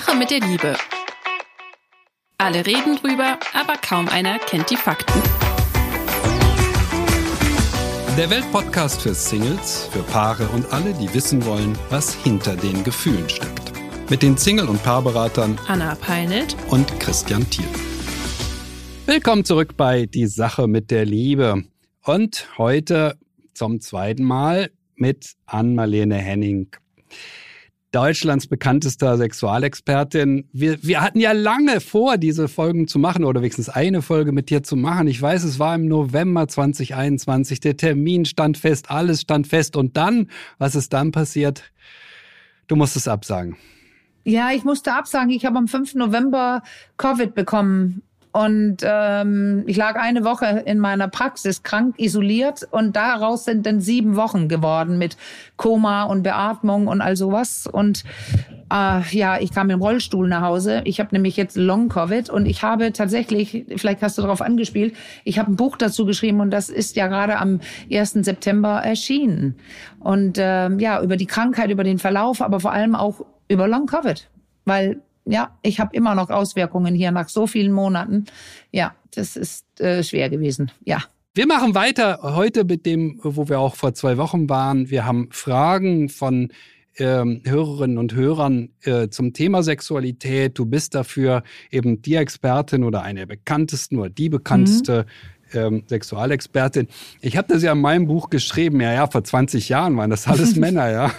Sache mit der Liebe. Alle reden drüber, aber kaum einer kennt die Fakten. Der Weltpodcast für Singles, für Paare und alle, die wissen wollen, was hinter den Gefühlen steckt. Mit den Single- und Paarberatern Anna Peinelt und Christian Thiel. Willkommen zurück bei Die Sache mit der Liebe. Und heute zum zweiten Mal mit Ann-Marlene Henning. Deutschlands bekanntester Sexualexpertin. Wir, wir hatten ja lange vor, diese Folgen zu machen oder wenigstens eine Folge mit dir zu machen. Ich weiß, es war im November 2021. Der Termin stand fest, alles stand fest. Und dann, was ist dann passiert? Du musstest absagen. Ja, ich musste absagen. Ich habe am 5. November Covid bekommen. Und ähm, ich lag eine Woche in meiner Praxis krank, isoliert und daraus sind dann sieben Wochen geworden mit Koma und Beatmung und all sowas. Und äh, ja, ich kam im Rollstuhl nach Hause. Ich habe nämlich jetzt Long-Covid und ich habe tatsächlich, vielleicht hast du darauf angespielt, ich habe ein Buch dazu geschrieben und das ist ja gerade am 1. September erschienen. Und ähm, ja, über die Krankheit, über den Verlauf, aber vor allem auch über Long-Covid. Weil ja, ich habe immer noch Auswirkungen hier nach so vielen Monaten. Ja, das ist äh, schwer gewesen. Ja. Wir machen weiter heute mit dem, wo wir auch vor zwei Wochen waren. Wir haben Fragen von ähm, Hörerinnen und Hörern äh, zum Thema Sexualität. Du bist dafür eben die Expertin oder eine der bekanntesten oder die bekannteste mhm ähm, Sexualexpertin. Ich habe das ja in meinem Buch geschrieben. Ja, ja, vor 20 Jahren waren das alles Männer, ja.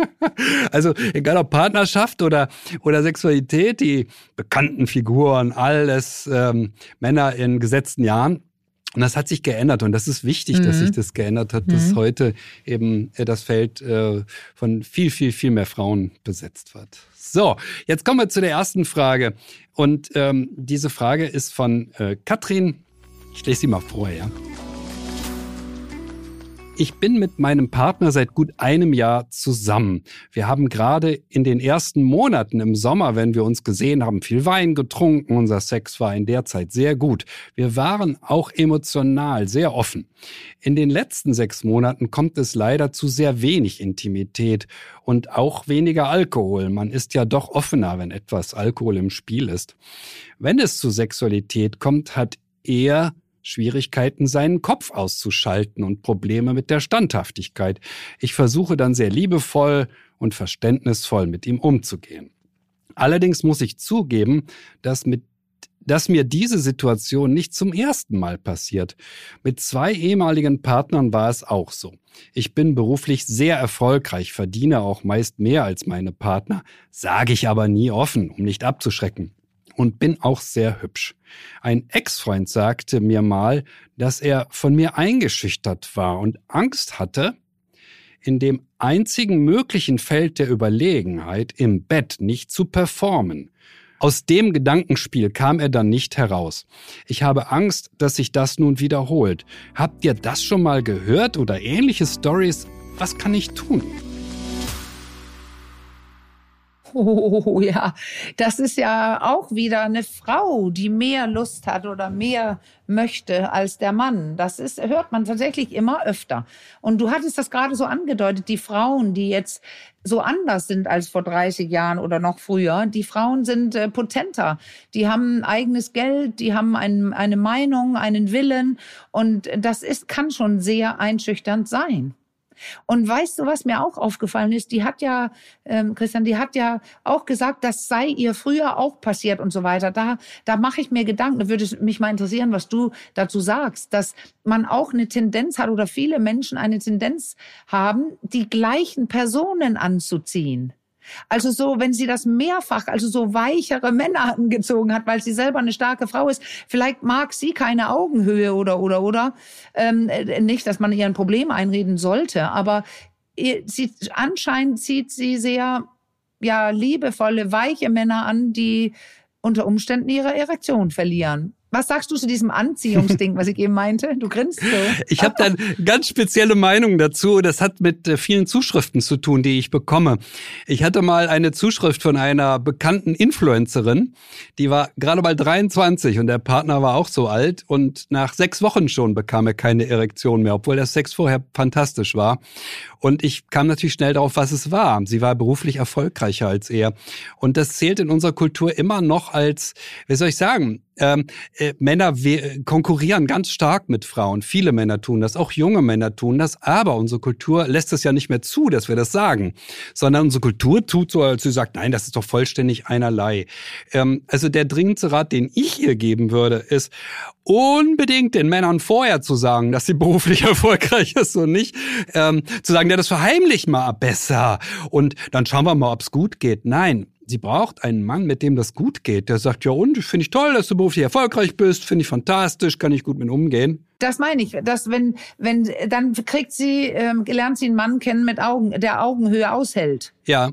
also egal ob Partnerschaft oder, oder Sexualität, die bekannten Figuren, alles ähm, Männer in gesetzten Jahren. Und das hat sich geändert und das ist wichtig, mhm. dass sich das geändert hat, dass mhm. heute eben äh, das Feld äh, von viel, viel, viel mehr Frauen besetzt wird. So, jetzt kommen wir zu der ersten Frage. Und ähm, diese Frage ist von äh, Katrin ich lese sie mal vor, ja. Ich bin mit meinem Partner seit gut einem Jahr zusammen. Wir haben gerade in den ersten Monaten im Sommer, wenn wir uns gesehen haben, viel Wein getrunken. Unser Sex war in der Zeit sehr gut. Wir waren auch emotional sehr offen. In den letzten sechs Monaten kommt es leider zu sehr wenig Intimität und auch weniger Alkohol. Man ist ja doch offener, wenn etwas Alkohol im Spiel ist. Wenn es zu Sexualität kommt, hat er Schwierigkeiten, seinen Kopf auszuschalten und Probleme mit der Standhaftigkeit. Ich versuche dann sehr liebevoll und verständnisvoll mit ihm umzugehen. Allerdings muss ich zugeben, dass mit dass mir diese Situation nicht zum ersten Mal passiert. Mit zwei ehemaligen Partnern war es auch so. Ich bin beruflich sehr erfolgreich, verdiene auch meist mehr als meine Partner, sage ich aber nie offen, um nicht abzuschrecken und bin auch sehr hübsch. Ein Ex-Freund sagte mir mal, dass er von mir eingeschüchtert war und Angst hatte, in dem einzigen möglichen Feld der Überlegenheit im Bett nicht zu performen. Aus dem Gedankenspiel kam er dann nicht heraus. Ich habe Angst, dass sich das nun wiederholt. Habt ihr das schon mal gehört oder ähnliche Stories? Was kann ich tun? Oh ja, das ist ja auch wieder eine Frau, die mehr Lust hat oder mehr möchte als der Mann. Das ist, hört man tatsächlich immer öfter. Und du hattest das gerade so angedeutet, die Frauen, die jetzt so anders sind als vor 30 Jahren oder noch früher. Die Frauen sind äh, potenter. Die haben eigenes Geld, die haben ein, eine Meinung, einen Willen. Und das ist, kann schon sehr einschüchternd sein. Und weißt du, was mir auch aufgefallen ist? Die hat ja, ähm, Christian, die hat ja auch gesagt, das sei ihr früher auch passiert und so weiter. Da, da mache ich mir Gedanken. Da würde mich mal interessieren, was du dazu sagst, dass man auch eine Tendenz hat oder viele Menschen eine Tendenz haben, die gleichen Personen anzuziehen. Also so, wenn sie das mehrfach, also so weichere Männer angezogen hat, weil sie selber eine starke Frau ist, vielleicht mag sie keine Augenhöhe oder oder oder ähm, äh, nicht, dass man ihr ein Problem einreden sollte, aber sie anscheinend zieht sie sehr ja liebevolle, weiche Männer an, die unter Umständen ihre Erektion verlieren. Was sagst du zu diesem Anziehungsding, was ich eben meinte? Du grinst so. Ich habe da eine ganz spezielle Meinung dazu. Das hat mit äh, vielen Zuschriften zu tun, die ich bekomme. Ich hatte mal eine Zuschrift von einer bekannten Influencerin, die war gerade mal 23 und der Partner war auch so alt und nach sechs Wochen schon bekam er keine Erektion mehr, obwohl der Sex vorher fantastisch war. Und ich kam natürlich schnell darauf, was es war. Sie war beruflich erfolgreicher als er. Und das zählt in unserer Kultur immer noch als, wie soll ich sagen, ähm, äh, Männer konkurrieren ganz stark mit Frauen. Viele Männer tun das, auch junge Männer tun das. Aber unsere Kultur lässt es ja nicht mehr zu, dass wir das sagen, sondern unsere Kultur tut so, als sie sagt, nein, das ist doch vollständig einerlei. Ähm, also der dringendste Rat, den ich ihr geben würde, ist unbedingt den Männern vorher zu sagen, dass sie beruflich erfolgreich ist und nicht ähm, zu sagen, ja, das verheimlich mal besser und dann schauen wir mal, ob es gut geht. Nein, sie braucht einen Mann, mit dem das gut geht. Der sagt, ja und, finde ich toll, dass du beruflich erfolgreich bist, finde ich fantastisch, kann ich gut mit umgehen. Das meine ich, dass wenn, wenn, dann kriegt sie, ähm, lernt sie einen Mann kennen mit Augen, der Augenhöhe aushält. Ja.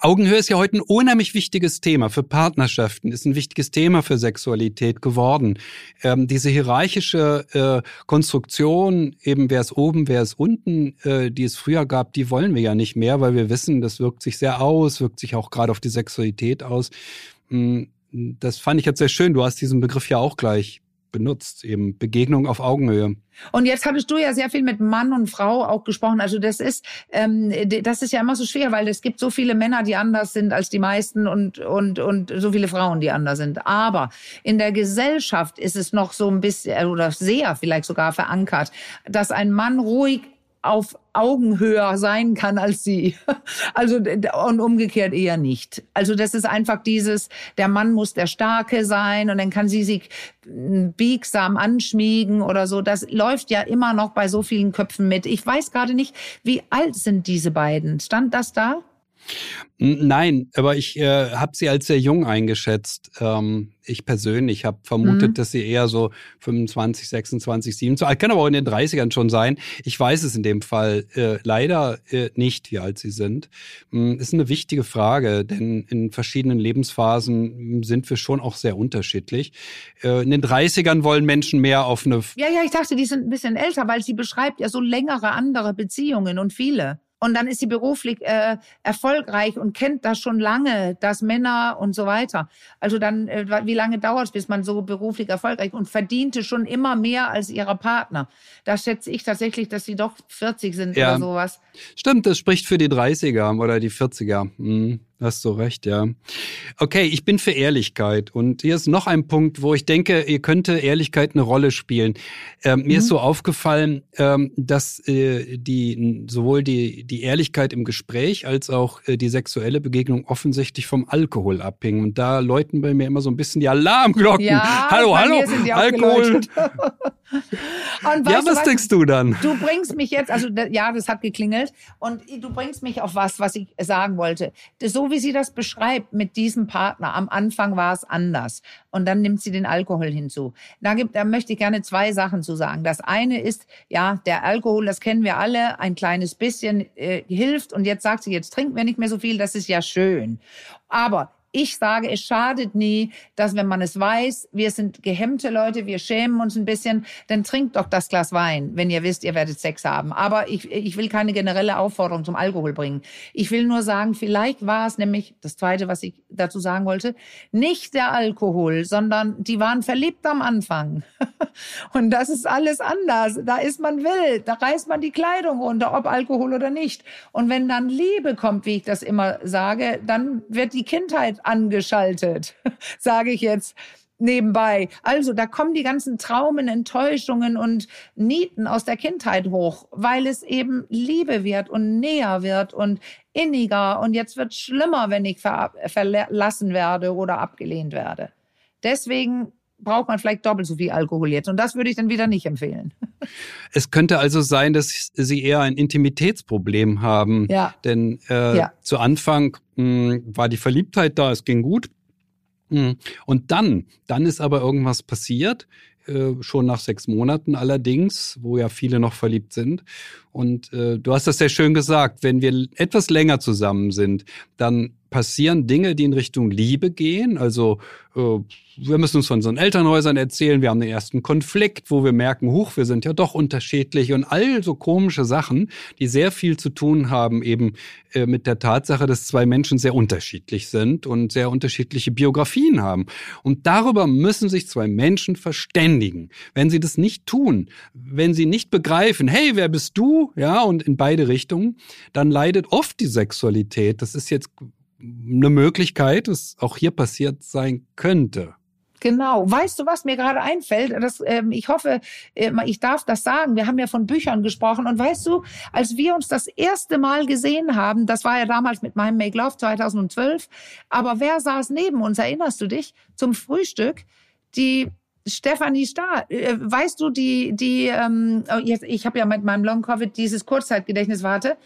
Augenhöhe ist ja heute ein unheimlich wichtiges Thema für Partnerschaften, ist ein wichtiges Thema für Sexualität geworden. Ähm, diese hierarchische äh, Konstruktion, eben wer ist oben, wer ist unten, äh, die es früher gab, die wollen wir ja nicht mehr, weil wir wissen, das wirkt sich sehr aus, wirkt sich auch gerade auf die Sexualität aus. Hm, das fand ich jetzt sehr schön. Du hast diesen Begriff ja auch gleich benutzt, eben Begegnung auf Augenhöhe. Und jetzt hattest du ja sehr viel mit Mann und Frau auch gesprochen. Also das ist, ähm, das ist ja immer so schwer, weil es gibt so viele Männer, die anders sind als die meisten und und und so viele Frauen, die anders sind. Aber in der Gesellschaft ist es noch so ein bisschen oder sehr vielleicht sogar verankert, dass ein Mann ruhig auf Augenhöhe sein kann als sie. Also und umgekehrt eher nicht. Also das ist einfach dieses, der Mann muss der Starke sein und dann kann sie sich hm, biegsam anschmiegen oder so. Das läuft ja immer noch bei so vielen Köpfen mit. Ich weiß gerade nicht, wie alt sind diese beiden? Stand das da? Nein, aber ich äh, habe sie als sehr jung eingeschätzt. Ähm, ich persönlich habe vermutet, mhm. dass sie eher so 25, 26, 27, kann aber auch in den 30ern schon sein. Ich weiß es in dem Fall äh, leider äh, nicht, wie alt sie sind. Ähm, ist eine wichtige Frage, denn in verschiedenen Lebensphasen sind wir schon auch sehr unterschiedlich. Äh, in den 30ern wollen Menschen mehr auf eine... Ja, ja, ich dachte, die sind ein bisschen älter, weil sie beschreibt ja so längere andere Beziehungen und viele. Und dann ist sie beruflich äh, erfolgreich und kennt das schon lange, dass Männer und so weiter. Also dann, äh, wie lange dauert es, bis man so beruflich erfolgreich und verdiente schon immer mehr als ihrer Partner. Da schätze ich tatsächlich, dass sie doch 40 sind ja. oder sowas. Stimmt, das spricht für die 30er oder die 40er. Hm. Hast du recht, ja. Okay, ich bin für Ehrlichkeit. Und hier ist noch ein Punkt, wo ich denke, ihr könnte Ehrlichkeit eine Rolle spielen. Ähm, mhm. Mir ist mhm. so aufgefallen, ähm, dass äh, die sowohl die, die Ehrlichkeit im Gespräch als auch äh, die sexuelle Begegnung offensichtlich vom Alkohol abhingen. Und da läuten bei mir immer so ein bisschen die Alarmglocken. Ja, hallo, hallo, Alkohol. ja, was denkst du dann? Du bringst mich jetzt, also ja, das hat geklingelt. Und du bringst mich auf was, was ich sagen wollte. So wie sie das beschreibt mit diesem Partner, am Anfang war es anders und dann nimmt sie den Alkohol hinzu. Da, gibt, da möchte ich gerne zwei Sachen zu sagen. Das eine ist, ja, der Alkohol, das kennen wir alle, ein kleines bisschen äh, hilft und jetzt sagt sie, jetzt trinken wir nicht mehr so viel, das ist ja schön. Aber ich sage, es schadet nie, dass wenn man es weiß, wir sind gehemmte Leute, wir schämen uns ein bisschen, dann trinkt doch das Glas Wein, wenn ihr wisst, ihr werdet Sex haben. Aber ich, ich will keine generelle Aufforderung zum Alkohol bringen. Ich will nur sagen, vielleicht war es nämlich, das Zweite, was ich dazu sagen wollte, nicht der Alkohol, sondern die waren verliebt am Anfang. Und das ist alles anders. Da ist man wild, da reißt man die Kleidung runter, ob Alkohol oder nicht. Und wenn dann Liebe kommt, wie ich das immer sage, dann wird die Kindheit angeschaltet, sage ich jetzt nebenbei. Also da kommen die ganzen Traumen, Enttäuschungen und Nieten aus der Kindheit hoch, weil es eben Liebe wird und näher wird und inniger und jetzt wird schlimmer, wenn ich ver verlassen werde oder abgelehnt werde. Deswegen braucht man vielleicht doppelt so viel Alkohol jetzt. Und das würde ich dann wieder nicht empfehlen. Es könnte also sein, dass Sie eher ein Intimitätsproblem haben. Ja. Denn äh, ja. zu Anfang mh, hm, war die Verliebtheit da, es ging gut. Hm. Und dann, dann ist aber irgendwas passiert, äh, schon nach sechs Monaten allerdings, wo ja viele noch verliebt sind. Und äh, du hast das sehr schön gesagt, wenn wir etwas länger zusammen sind, dann passieren Dinge, die in Richtung Liebe gehen. Also äh, wir müssen uns von unseren Elternhäusern erzählen, wir haben den ersten Konflikt, wo wir merken, huch, wir sind ja doch unterschiedlich und all so komische Sachen, die sehr viel zu tun haben eben äh, mit der Tatsache, dass zwei Menschen sehr unterschiedlich sind und sehr unterschiedliche Biografien haben. Und darüber müssen sich zwei Menschen verständigen. Wenn sie das nicht tun, wenn sie nicht begreifen, hey, wer bist du? Ja, und in beide Richtungen, dann leidet oft die Sexualität. Das ist jetzt eine Möglichkeit, was auch hier passiert sein könnte. Genau. Weißt du, was mir gerade einfällt? Das, ähm, ich hoffe, äh, ich darf das sagen. Wir haben ja von Büchern gesprochen. Und weißt du, als wir uns das erste Mal gesehen haben, das war ja damals mit meinem Make Love 2012, aber wer saß neben uns? Erinnerst du dich? Zum Frühstück. Die Stefanie Stahl, äh, weißt du, die, die, ähm, oh, jetzt, ich habe ja mit meinem Long Covid dieses Kurzzeitgedächtnis, warte,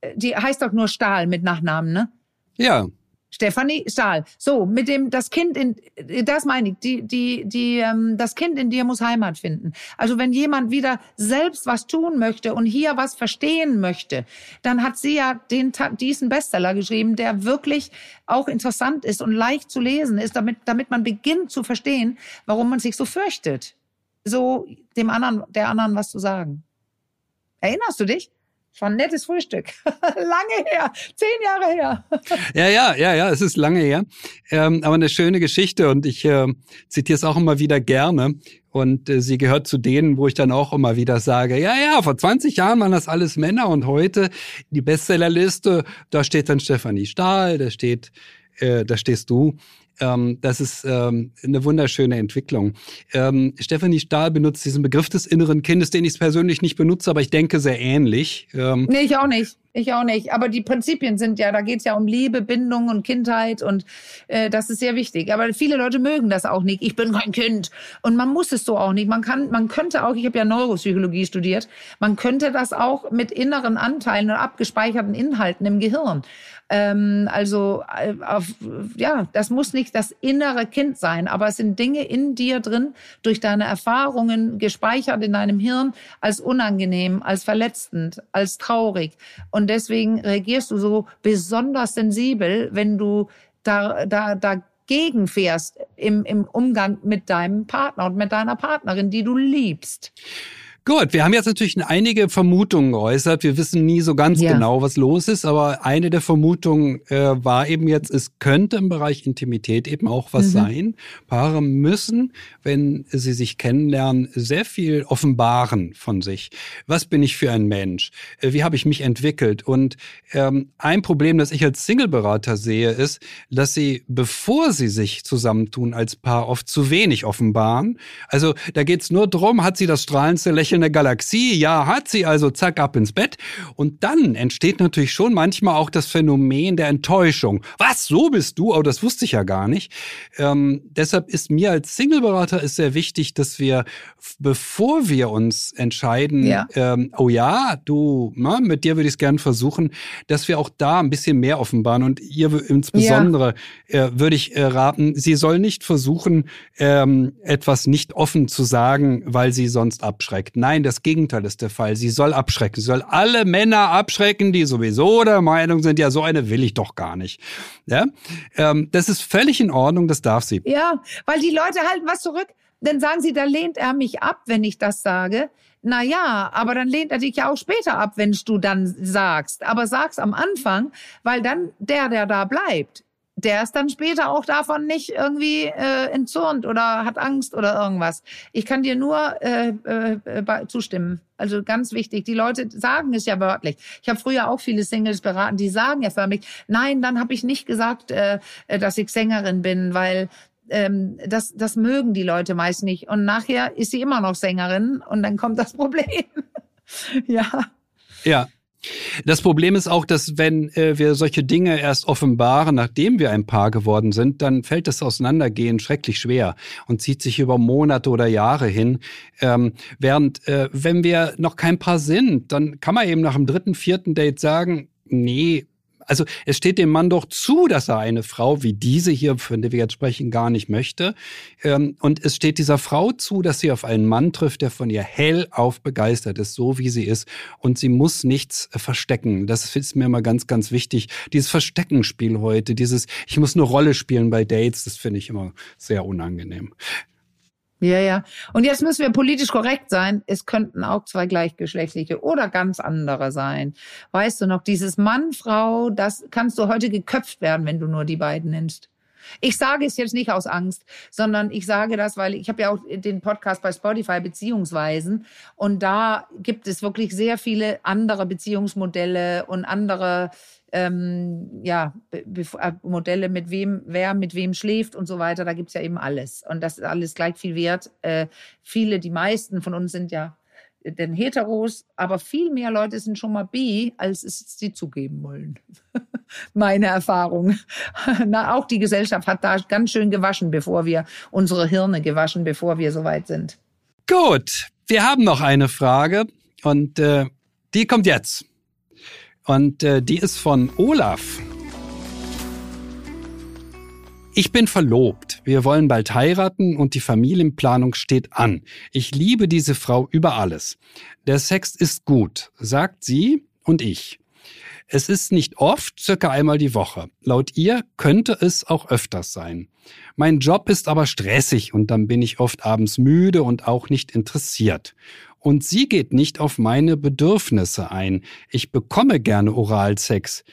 äh, die heißt doch nur Stahl mit Nachnamen, ne? Ja. Stefanie Stahl. So, mit dem, das Kind in, das meine ich, die, die, die, ähm, das Kind in dir muss Heimat finden. Also wenn jemand wieder selbst was tun möchte und hier was verstehen möchte, dann hat sie ja den, diesen Bestseller geschrieben, der wirklich auch interessant ist und leicht zu lesen ist, damit, damit man beginnt zu verstehen, warum man sich so fürchtet. So dem anderen, der anderen was zu sagen. Erinnerst du dich? War ein nettes Frühstück. lange her. Zehn Jahre her. ja, ja, ja, ja, es ist lange her. Ähm, aber eine schöne Geschichte und ich äh, zitiere es auch immer wieder gerne. Und äh, sie gehört zu denen, wo ich dann auch immer wieder sage, ja, ja, vor 20 Jahren waren das alles Männer und heute die Bestsellerliste, da steht dann Stefanie Stahl, da steht, äh, da stehst du. Ähm, das ist ähm, eine wunderschöne Entwicklung. Ähm, Stephanie Stahl benutzt diesen Begriff des inneren Kindes, den ich persönlich nicht benutze, aber ich denke sehr ähnlich. Ähm, nee, ich auch nicht. Ich auch nicht. Aber die Prinzipien sind ja, da geht's ja um Liebe, Bindung und Kindheit und äh, das ist sehr wichtig. Aber viele Leute mögen das auch nicht. Ich bin kein Kind. Und man muss es so auch nicht. Man kann, man könnte auch, ich habe ja Neuropsychologie studiert, man könnte das auch mit inneren Anteilen und abgespeicherten Inhalten im Gehirn. Ähm, also äh, auf, ja, das muss nicht das innere Kind sein, aber es sind Dinge in dir drin, durch deine Erfahrungen gespeichert in deinem Hirn als unangenehm, als verletzend, als traurig. Und deswegen reagierst du so besonders sensibel, wenn du da, da, dagegen fährst im, im Umgang mit deinem Partner und mit deiner Partnerin, die du liebst. Gut, wir haben jetzt natürlich einige Vermutungen geäußert. Wir wissen nie so ganz ja. genau, was los ist, aber eine der Vermutungen äh, war eben jetzt, es könnte im Bereich Intimität eben auch was mhm. sein. Paare müssen, wenn sie sich kennenlernen, sehr viel offenbaren von sich. Was bin ich für ein Mensch? Äh, wie habe ich mich entwickelt? Und ähm, ein Problem, das ich als Singleberater sehe, ist, dass sie, bevor sie sich zusammentun als Paar, oft zu wenig offenbaren. Also da geht's nur drum, hat sie das strahlendste Lächeln lächelnde Galaxie. Ja, hat sie also zack ab ins Bett. Und dann entsteht natürlich schon manchmal auch das Phänomen der Enttäuschung. Was, so bist du? Oh, das wusste ich ja gar nicht. Ähm, deshalb ist mir als Singleberater ist sehr wichtig, dass wir, bevor wir uns entscheiden, ja. Ähm, oh ja, du, na, mit dir würde ich es gern versuchen, dass wir auch da ein bisschen mehr offenbaren. Und ihr insbesondere ja. äh, würde ich äh, raten, sie soll nicht versuchen, ähm, etwas nicht offen zu sagen, weil sie sonst abschreckt. Nein, das Gegenteil ist der Fall. Sie soll abschrecken. Sie soll alle Männer abschrecken, die sowieso der Meinung sind, ja, so eine will ich doch gar nicht. Ja? Ähm, das ist völlig in Ordnung, das darf sie. Ja, weil die Leute halten was zurück. Dann sagen sie, da lehnt er mich ab, wenn ich das sage. Na ja, aber dann lehnt er dich ja auch später ab, wenn du dann sagst. Aber sag's am Anfang, weil dann der, der da bleibt, der ist dann später auch davon nicht irgendwie äh, entzürnt oder hat Angst oder irgendwas. Ich kann dir nur äh, äh, zustimmen. Also ganz wichtig. Die Leute sagen es ja wörtlich. Ich habe früher auch viele Singles beraten, die sagen ja förmlich, nein, dann habe ich nicht gesagt, äh, dass ich Sängerin bin, weil ähm, das, das mögen die Leute meist nicht. Und nachher ist sie immer noch Sängerin und dann kommt das Problem. ja. Ja, das Problem ist auch, dass wenn äh, wir solche Dinge erst offenbaren, nachdem wir ein Paar geworden sind, dann fällt das Auseinandergehen schrecklich schwer und zieht sich über Monate oder Jahre hin. Ähm, während äh, wenn wir noch kein Paar sind, dann kann man eben nach dem dritten, vierten Date sagen, nee, Also es steht dem Mann doch zu, dass er eine Frau wie diese hier, von der wir jetzt sprechen, gar nicht möchte. Ähm, und es steht dieser Frau zu, dass sie auf einen Mann trifft, der von ihr hellauf begeistert ist, so wie sie ist. Und sie muss nichts verstecken. Das ist mir immer ganz, ganz wichtig. Dieses Versteckenspiel heute, dieses, ich muss eine Rolle spielen bei Dates, das finde ich immer sehr unangenehm. Ja, ja. Und jetzt müssen wir politisch korrekt sein. Es könnten auch zwei gleichgeschlechtliche oder ganz andere sein. Weißt du noch, dieses Mann, Frau, das kannst du heute geköpft werden, wenn du nur die beiden nennst. Ich sage es jetzt nicht aus Angst, sondern ich sage das, weil ich habe ja auch den Podcast bei Spotify Beziehungsweisen und da gibt es wirklich sehr viele andere Beziehungsmodelle und andere ähm, ja, äh, Modelle, mit wem, wer mit wem schläft und so weiter. Da gibt's ja eben alles. Und das ist alles gleich viel wert. Äh, viele, die meisten von uns sind ja denn Heteros, aber viel mehr Leute sind schon mal bi, als es sie zugeben wollen. Meine Erfahrung. Na, auch die Gesellschaft hat da ganz schön gewaschen, bevor wir unsere Hirne gewaschen, bevor wir soweit sind. Gut, wir haben noch eine Frage und äh, die kommt jetzt. Und äh, die ist von Olaf. Ich bin verlobt. Wir wollen bald heiraten und die Familienplanung steht an. Ich liebe diese Frau über alles. Der Sex ist gut, sagt sie und ich. Es ist nicht oft, circa einmal die Woche. Laut ihr könnte es auch öfters sein. Mein Job ist aber stressig und dann bin ich oft abends müde und auch nicht interessiert. Und sie geht nicht auf meine Bedürfnisse ein. Ich bekomme gerne Oralsex,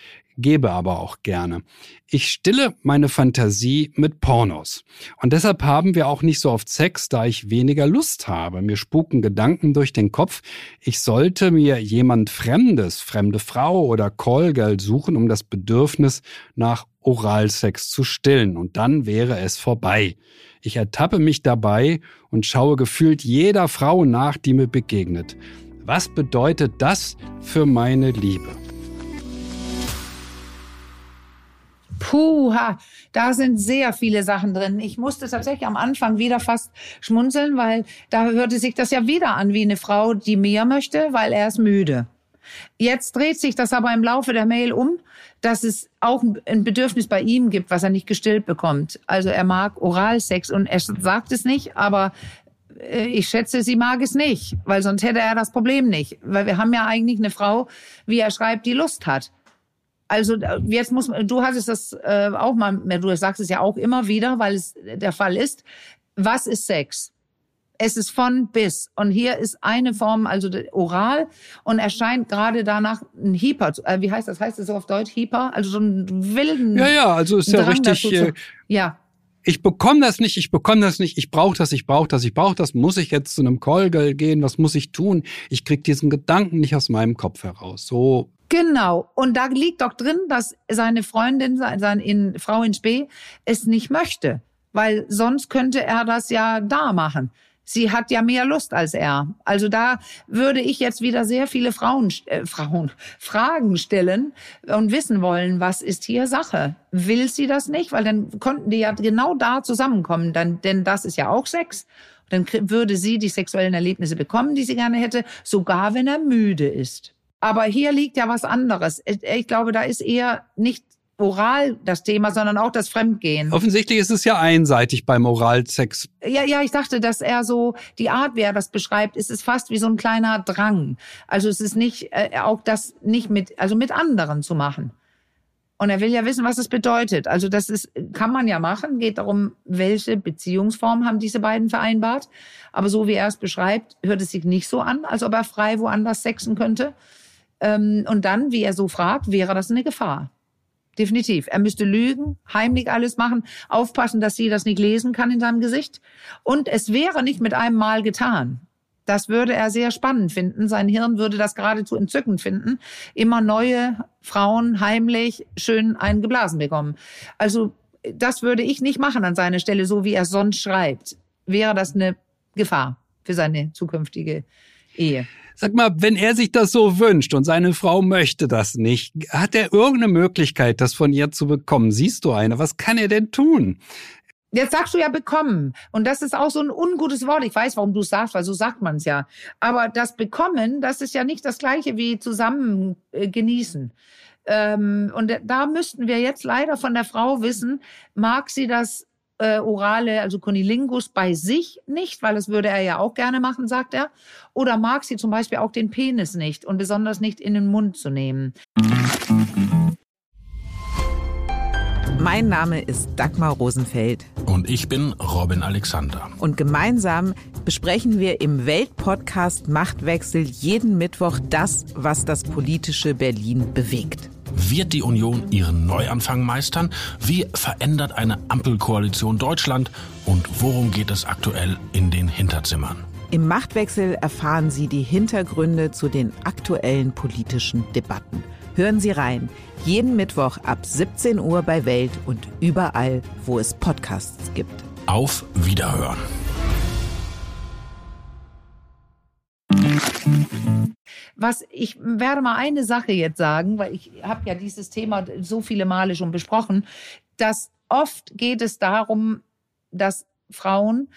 gebe aber auch gerne. Ich stille meine Fantasie mit Pornos. Und deshalb haben wir auch nicht so oft Sex, da ich weniger Lust habe. Mir spuken Gedanken durch den Kopf, ich sollte mir jemand Fremdes, fremde Frau oder Callgirl suchen, um das Bedürfnis nach Oralsex zu stillen. Und dann wäre es vorbei. Ich ertappe mich dabei und schaue gefühlt jeder Frau nach, die mir begegnet. Was bedeutet das für meine Liebe? Puha, da sind sehr viele Sachen drin. Ich musste tatsächlich am Anfang wieder fast schmunzeln, weil da hörte sich das ja wieder an wie eine Frau, die mehr möchte, weil er ist müde. Jetzt dreht sich das aber im Laufe der Mail um, dass es auch ein Bedürfnis bei ihm gibt, was er nicht gestillt bekommt. Also er mag Oralsex und er sagt es nicht, aber äh, ich schätze, sie mag es nicht, weil sonst hätte er das Problem nicht. Weil wir haben ja eigentlich eine Frau, wie er schreibt, die Lust hat. Also äh, jetzt muss man, du hattest das äh, auch mal, du sagst es ja auch immer wieder, weil es der Fall ist. Was ist Sex? Es ist von bis. Und hier ist eine Form, also oral, und erscheint gerade danach ein Hyper. Äh, wie heißt das? Heißt das so auf Deutsch? Hyper? Also so einen wilden. Ja, ja, also ist ja richtig. Äh, ja. Ich bekomme das nicht, ich bekomme das nicht, ich brauche das, ich brauche das, ich brauche das. Muss ich jetzt zu einem Callgirl gehen? Was muss ich tun? Ich krieg diesen Gedanken nicht aus meinem Kopf heraus. So Genau. Und da liegt doch drin, dass seine Freundin, seine in, Frau in Spee, es nicht möchte. Weil sonst könnte er das ja da machen. Sie hat ja mehr Lust als er. Also da würde ich jetzt wieder sehr viele Frauen, äh, Frauen Fragen stellen und wissen wollen, was ist hier Sache? Will sie das nicht? Weil dann konnten die ja genau da zusammenkommen. Dann, denn das ist ja auch Sex. Dann würde sie die sexuellen Erlebnisse bekommen, die sie gerne hätte, sogar wenn er müde ist. Aber hier liegt ja was anderes. Ich glaube, da ist eher nicht oral das Thema, sondern auch das Fremdgehen. Offensichtlich ist es ja einseitig beim Oralsex. Ja, ja, ich dachte, dass er so die Art, wie er das beschreibt, ist es fast wie so ein kleiner Drang. Also es ist nicht äh, auch das nicht mit, also mit anderen zu machen. Und er will ja wissen, was es bedeutet. Also das ist, kann man ja machen. Geht darum, welche Beziehungsform haben diese beiden vereinbart. Aber so wie er es beschreibt, hört es sich nicht so an, als ob er frei woanders sexen könnte. Ähm, und dann, wie er so fragt, wäre das eine Gefahr. Definitiv. Er müsste lügen, heimlich alles machen, aufpassen, dass sie das nicht lesen kann in seinem Gesicht. Und es wäre nicht mit einem Mal getan. Das würde er sehr spannend finden. Sein Hirn würde das geradezu entzückend finden. Immer neue Frauen heimlich schön eingeblasen bekommen. Also das würde ich nicht machen an seiner Stelle, so wie er sonst schreibt. Wäre das eine Gefahr für seine zukünftige Ehe. Sag mal, wenn er sich das so wünscht und seine Frau möchte das nicht, hat er irgendeine Möglichkeit, das von ihr zu bekommen? Siehst du eine? Was kann er denn tun? Jetzt sagst du ja bekommen. Und das ist auch so ein ungutes Wort. Ich weiß, warum du es sagst, weil so sagt man es ja. Aber das Bekommen, das ist ja nicht das gleiche wie zusammen äh, genießen. Ähm, und da müssten wir jetzt leider von der Frau wissen, mag sie das äh, orale, also Kunilingus bei sich nicht, weil das würde er ja auch gerne machen, sagt er. Oder mag sie zum Beispiel auch den Penis nicht und besonders nicht in den Mund zu nehmen. Mein Name ist Dagmar Rosenfeld. Und ich bin Robin Alexander. Und gemeinsam besprechen wir im Weltpodcast Machtwechsel jeden Mittwoch das, was das politische Berlin bewegt. Wird die Union ihren Neuanfang meistern? Wie verändert eine Ampelkoalition Deutschland? Und worum geht es aktuell in den Hinterzimmern? Im Machtwechsel erfahren Sie die Hintergründe zu den aktuellen politischen Debatten. Hören Sie rein. Jeden Mittwoch ab 17 Uhr bei Welt und überall, wo es Podcasts gibt. Auf Wiederhören. Was ich werde mal eine Sache jetzt sagen, weil ich habe ja dieses Thema so viele Male schon besprochen, dass oft geht es darum, dass Frauen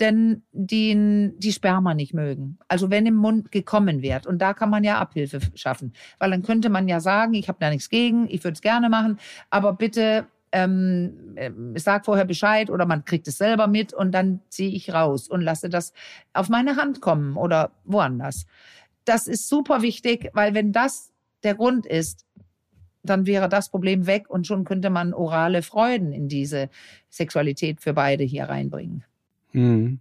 denn die, die Sperma nicht mögen. Also wenn im Mund gekommen wird. Und da kann man ja Abhilfe schaffen. Weil dann könnte man ja sagen, ich habe da nichts gegen, ich würde es gerne machen, aber bitte ähm, äh, sag vorher Bescheid oder man kriegt es selber mit und dann ziehe ich raus und lasse das auf meine Hand kommen oder woanders. Das ist super wichtig, weil wenn das der Grund ist, dann wäre das Problem weg und schon könnte man orale Freuden in diese Sexualität für beide hier reinbringen. Mhm.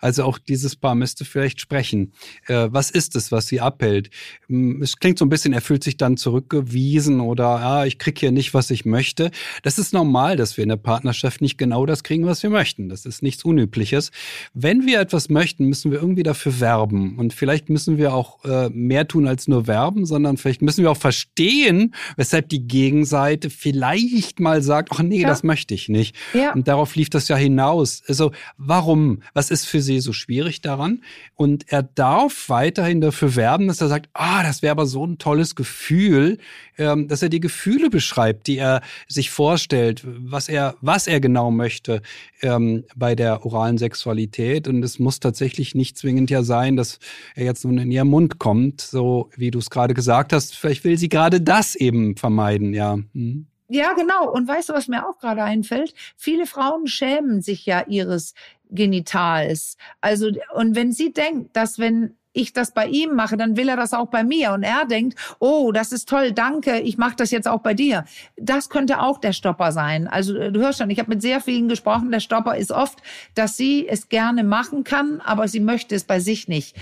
Also auch dieses Paar müsste vielleicht sprechen. Äh, was ist es, was sie abhält? Hm, es klingt so ein bisschen, er fühlt sich dann zurückgewiesen oder ah, ich krieg hier nicht, was ich möchte. Das ist normal, dass wir in der Partnerschaft nicht genau das kriegen, was wir möchten. Das ist nichts Unübliches. Wenn wir etwas möchten, müssen wir irgendwie dafür werben. Und vielleicht müssen wir auch äh, mehr tun als nur werben, sondern vielleicht müssen wir auch verstehen, weshalb die Gegenseite vielleicht mal sagt, ach nee, ja. das möchte ich nicht. Ja. Und darauf lief das ja hinaus. Also warum? Was ist für sie so schwierig daran. Und er darf weiterhin dafür werben, dass er sagt, ah, das wäre aber so ein tolles Gefühl, ähm, dass er die Gefühle beschreibt, die er sich vorstellt, was er, was er genau möchte ähm, bei der oralen Sexualität. Und es muss tatsächlich nicht zwingend ja sein, dass er jetzt nun in ihren Mund kommt, so wie du es gerade gesagt hast. Vielleicht will sie gerade das eben vermeiden, ja. Hm. Ja, genau. Und weißt du, was mir auch gerade einfällt? Viele Frauen schämen sich ja ihres Genitals. Also, und wenn sie denkt, dass wenn ich das bei ihm mache, dann will er das auch bei mir. Und er denkt, oh, das ist toll, danke, ich mache das jetzt auch bei dir. Das könnte auch der Stopper sein. Also du hörst schon, ich habe mit sehr vielen gesprochen. Der Stopper ist oft, dass sie es gerne machen kann, aber sie möchte es bei sich nicht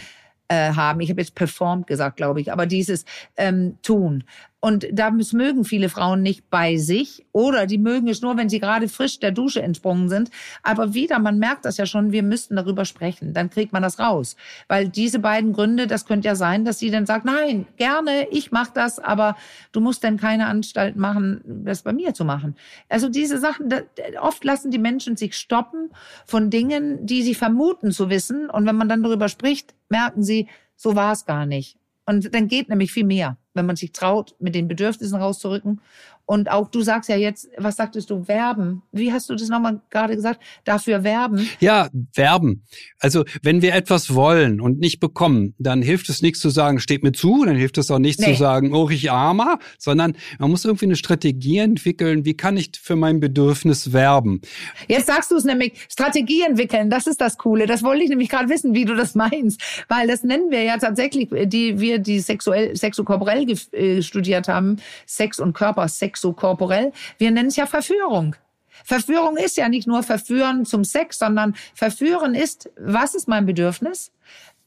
äh, haben. Ich habe jetzt performt gesagt, glaube ich, aber dieses ähm, tun. Und da mögen viele Frauen nicht bei sich oder die mögen es nur, wenn sie gerade frisch der Dusche entsprungen sind. Aber wieder, man merkt das ja schon, wir müssten darüber sprechen. Dann kriegt man das raus. Weil diese beiden Gründe, das könnte ja sein, dass sie dann sagt, nein, gerne, ich mache das, aber du musst dann keine Anstalt machen, das bei mir zu machen. Also diese Sachen, oft lassen die Menschen sich stoppen von Dingen, die sie vermuten zu wissen. Und wenn man dann darüber spricht, merken sie, so war es gar nicht. Und dann geht nämlich viel mehr wenn man sich traut, mit den Bedürfnissen rauszurücken. Und auch du sagst ja jetzt, was sagtest du, werben. Wie hast du das nochmal gerade gesagt? Dafür werben? Ja, werben. Also wenn wir etwas wollen und nicht bekommen, dann hilft es nichts zu sagen, steht mir zu, dann hilft es auch nicht nee. zu sagen, oh, ich armer, sondern man muss irgendwie eine Strategie entwickeln, wie kann ich für mein Bedürfnis werben. Jetzt sagst du es nämlich, Strategie entwickeln, das ist das Coole. Das wollte ich nämlich gerade wissen, wie du das meinst. Weil das nennen wir ja tatsächlich, die wir die sexuell, sexokorporell äh, studiert haben, Sex und Körper, sexokorporell, wir nennen es ja Verführung. Verführung ist ja nicht nur Verführen zum Sex, sondern Verführen ist, was ist mein Bedürfnis?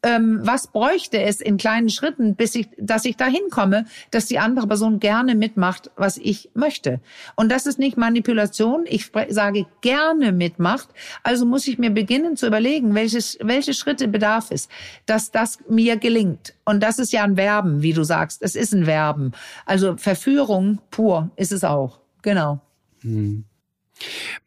Ähm, was bräuchte es in kleinen Schritten, bis ich, dass ich dahin komme, dass die andere Person gerne mitmacht, was ich möchte. Und das ist nicht Manipulation. Ich sage gerne mitmacht. Also muss ich mir beginnen zu überlegen, welches, welche Schritte bedarf es, dass das mir gelingt. Und das ist ja ein Verben, wie du sagst. Es ist ein Verben. Also Verführung pur ist es auch. Genau. Hm.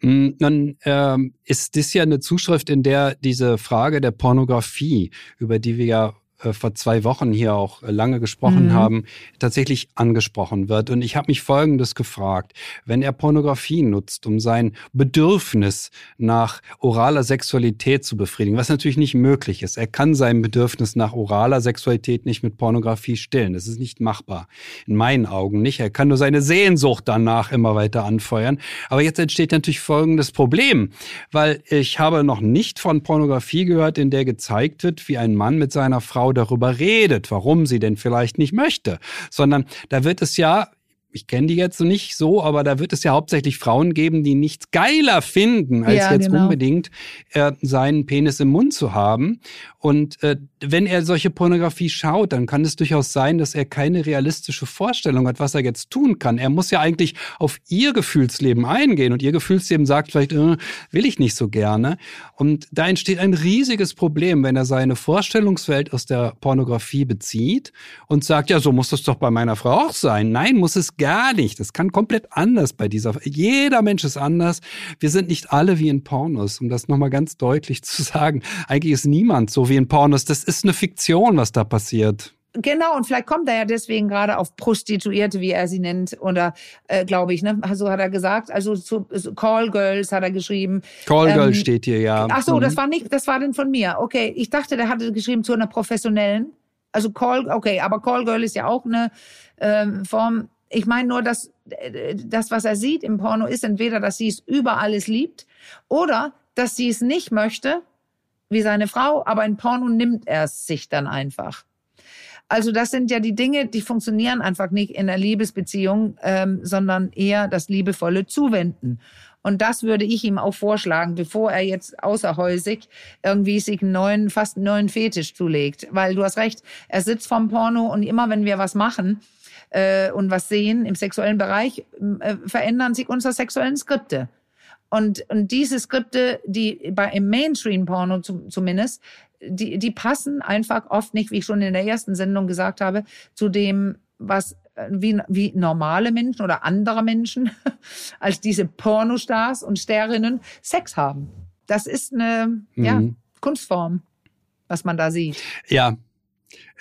Nun mm, ähm, ist das ja eine Zuschrift, in der diese Frage der Pornografie, über die wir ja äh, vor zwei Wochen hier auch lange gesprochen mhm. haben, tatsächlich angesprochen wird. Und ich habe mich Folgendes gefragt. Wenn er Pornografie nutzt, um sein Bedürfnis nach oraler Sexualität zu befriedigen, was natürlich nicht möglich ist. Er kann sein Bedürfnis nach oraler Sexualität nicht mit Pornografie stillen. Das ist nicht machbar. In meinen Augen nicht. Er kann nur seine Sehnsucht danach immer weiter anfeuern. Aber jetzt entsteht natürlich folgendes Problem, weil ich habe noch nicht von Pornografie gehört, in der gezeigt wird, wie ein Mann mit seiner Frau darüber redet, warum sie denn vielleicht nicht möchte, sondern da wird es ja ich kenne die jetzt nicht so, aber da wird es ja hauptsächlich Frauen geben, die nichts geiler finden, als ja, jetzt genau. unbedingt äh, seinen Penis im Mund zu haben. Und äh, wenn er solche Pornografie schaut, dann kann es durchaus sein, dass er keine realistische Vorstellung hat, was er jetzt tun kann. Er muss ja eigentlich auf ihr Gefühlsleben eingehen und ihr Gefühlsleben sagt vielleicht, äh, will ich nicht so gerne. Und da entsteht ein riesiges Problem, wenn er seine Vorstellungswelt aus der Pornografie bezieht und sagt, ja, so muss das doch bei meiner Frau auch sein. Nein, muss es gar nicht. Das kann komplett anders bei dieser. Jeder Mensch ist anders. Wir sind nicht alle wie in Pornos, um das nochmal ganz deutlich zu sagen. Eigentlich ist niemand so wie in Pornos. Das ist eine Fiktion, was da passiert. Genau, und vielleicht kommt er ja deswegen gerade auf Prostituierte, wie er sie nennt, oder äh, glaube ich, ne? So hat er gesagt. Also zu so Call Girls hat er geschrieben. Call ähm, Girl steht hier, ja. Ach so, mhm. das war nicht, das war denn von mir. Okay, ich dachte, der hatte geschrieben zu einer professionellen. Also Call, okay, aber Call Girl ist ja auch eine ähm, Form. Ich meine nur, dass äh, das, was er sieht im Porno, ist entweder, dass sie es über alles liebt oder dass sie es nicht möchte wie seine Frau, aber in Porno nimmt er es sich dann einfach. Also das sind ja die Dinge, die funktionieren einfach nicht in der Liebesbeziehung, ähm, sondern eher das liebevolle Zuwenden. Und das würde ich ihm auch vorschlagen, bevor er jetzt außerhäusig irgendwie sich einen neuen, fast einen neuen Fetisch zulegt. Weil du hast recht, er sitzt vom Porno und immer wenn wir was machen äh, und was sehen im sexuellen Bereich, äh, verändern sich unsere sexuellen Skripte. Und, und diese Skripte, die bei im Mainstream-Porno zum, zumindest, die, die passen einfach oft nicht, wie ich schon in der ersten Sendung gesagt habe, zu dem, was äh, wie, wie normale Menschen oder andere Menschen als diese Pornostars und Sterinnen Sex haben. Das ist eine mhm. ja, Kunstform, was man da sieht. Ja,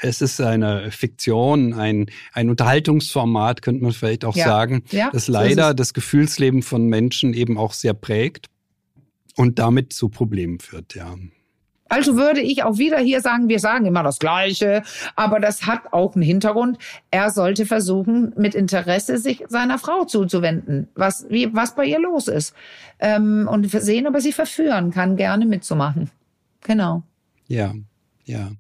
es ist eine Fiktion, ein, ein Unterhaltungsformat, könnte man vielleicht auch ja. sagen, ja, das leider so das Gefühlsleben von Menschen eben auch sehr prägt und damit zu Problemen führt, ja. Also würde ich auch wieder hier sagen, wir sagen immer das Gleiche, aber das hat auch einen Hintergrund. Er sollte versuchen, mit Interesse sich seiner Frau zuzuwenden, was, wie, was bei ihr los ist. Ähm, und sehen, ob er sie verführen kann, gerne mitzumachen. Genau. Ja, ja.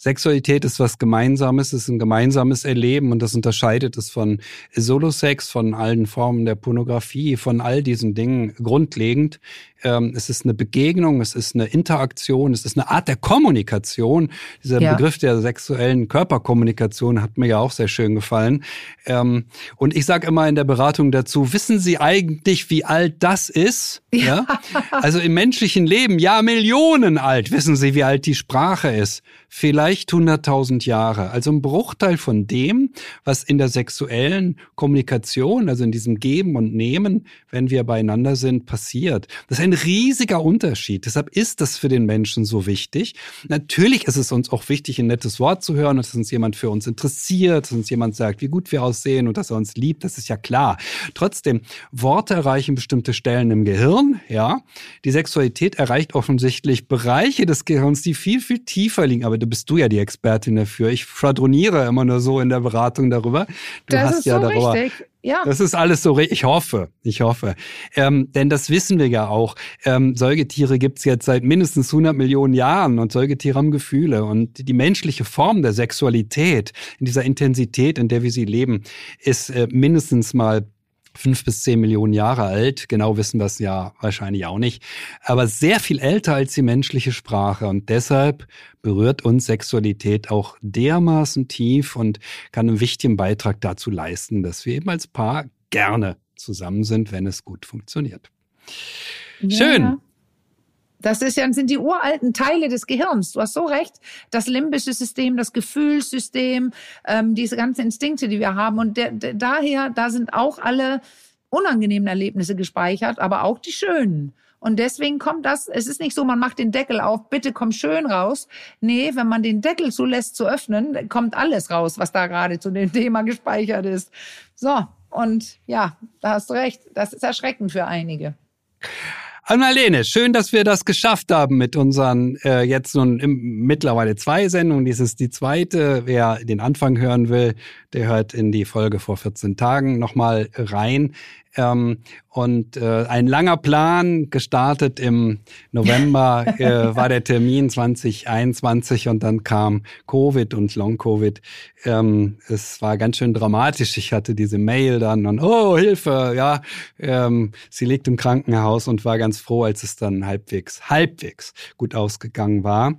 Sexualität ist was Gemeinsames, ist ein gemeinsames Erleben und das unterscheidet es von Solo-Sex, von allen Formen der Pornografie, von all diesen Dingen grundlegend. Ähm, es ist eine Begegnung, es ist eine Interaktion, es ist eine Art der Kommunikation. Dieser ja. Begriff der sexuellen Körperkommunikation hat mir ja auch sehr schön gefallen. Ähm, und ich sage immer in der Beratung dazu, wissen Sie eigentlich, wie alt das ist? Ja. ja? Also im menschlichen Leben, ja, Millionen alt. Wissen Sie, wie alt die Sprache ist? Vielleicht 100.000 Jahre. Also ein Bruchteil von dem, was in der sexuellen Kommunikation, also in diesem Geben und Nehmen, wenn wir beieinander sind, passiert. Das ein riesiger Unterschied. Deshalb ist das für den Menschen so wichtig. Natürlich ist es uns auch wichtig, ein nettes Wort zu hören dass uns jemand für uns interessiert, dass uns jemand sagt, wie gut wir aussehen und dass er uns liebt. Das ist ja klar. Trotzdem, Worte erreichen bestimmte Stellen im Gehirn, ja. Die Sexualität erreicht offensichtlich Bereiche des Gehirns, die viel, viel tiefer liegen. Aber du bist du ja die Expertin dafür. Ich schwadroniere immer nur so in der Beratung darüber. Du das hast ja so darüber. Richtig. Ja. Das ist alles so, ich hoffe, ich hoffe. Ähm, denn das wissen wir ja auch. Ähm, Säugetiere gibt's jetzt seit mindestens 100 Millionen Jahren und Säugetiere haben Gefühle. Und die menschliche Form der Sexualität, in dieser Intensität, in der wir sie leben, ist äh, mindestens mal fünf bis zehn Millionen Jahre alt. Genau wissen wir es ja wahrscheinlich auch nicht. Aber sehr viel älter als die menschliche Sprache. Und deshalb berührt uns Sexualität auch dermaßen tief und kann einen wichtigen Beitrag dazu leisten, dass wir eben als Paar gerne zusammen sind, wenn es gut funktioniert. Ja. Schön. Das ist ja, sind die uralten Teile des Gehirns. Du hast so recht. Das limbische System, das Gefühlssystem, ähm, diese ganzen Instinkte, die wir haben. Und der, der, daher, da sind auch alle unangenehmen Erlebnisse gespeichert, aber auch die schönen. Und deswegen kommt das, es ist nicht so, man macht den Deckel auf, bitte komm schön raus. Nee, wenn man den Deckel zulässt zu öffnen, kommt alles raus, was da gerade zu dem Thema gespeichert ist. So, und ja, da hast du recht, das ist erschreckend für einige. Annalene, schön, dass wir das geschafft haben mit unseren äh, jetzt nun im, mittlerweile zwei Sendungen. Dies ist die zweite. Wer den Anfang hören will, der hört in die Folge vor 14 Tagen nochmal rein. Ähm, und äh, ein langer Plan, gestartet im November, äh, war der Termin 2021 und dann kam Covid und Long-Covid. Ähm, es war ganz schön dramatisch. Ich hatte diese Mail dann und, oh, Hilfe, ja, ähm, sie liegt im Krankenhaus und war ganz froh, als es dann halbwegs, halbwegs gut ausgegangen war.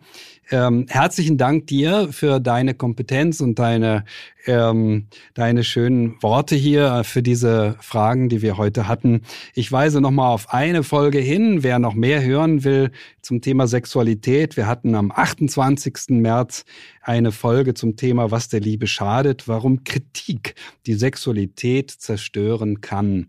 Ähm, herzlichen Dank dir für deine Kompetenz und deine, ähm, deine schönen Worte hier für diese Fragen, die wir heute hatten. Ich weise nochmal auf eine Folge hin. Wer noch mehr hören will zum Thema Sexualität, wir hatten am 28. März eine Folge zum Thema, was der Liebe schadet, warum Kritik die Sexualität zerstören kann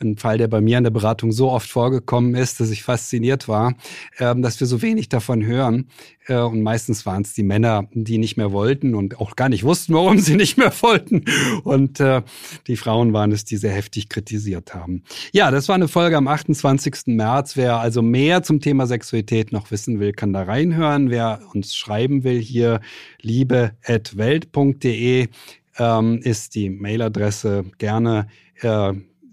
ein Fall, der bei mir in der Beratung so oft vorgekommen ist, dass ich fasziniert war, ähm, dass wir so wenig davon hören. Äh, und meistens waren es die Männer, die nicht mehr wollten und auch gar nicht wussten, warum sie nicht mehr wollten. Und äh, die Frauen waren es, die sehr heftig kritisiert haben. Ja, das war eine Folge am 28. März. Wer also mehr zum Thema Sexualität noch wissen will, kann da reinhören. Wer uns schreiben will, hier liebe.welt.de ähm, ist die Mailadresse gerne äh,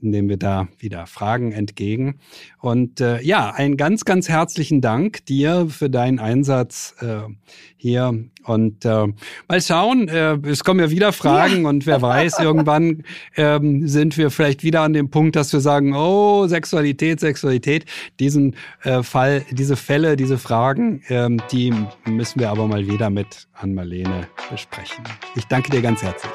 nehmen wir da wieder Fragen entgegen. Und äh, ja, einen ganz, ganz herzlichen Dank dir für deinen Einsatz äh, hier. Und äh, mal schauen, äh, es kommen ja wieder Fragen ja. und wer weiß, irgendwann ähm, sind wir vielleicht wieder an dem Punkt, dass wir sagen, oh, Sexualität, Sexualität. Diesen äh, Fall, diese Fälle, diese Fragen, ähm, die müssen wir aber mal wieder mit Ann Marlene besprechen. Ich danke dir ganz herzlich.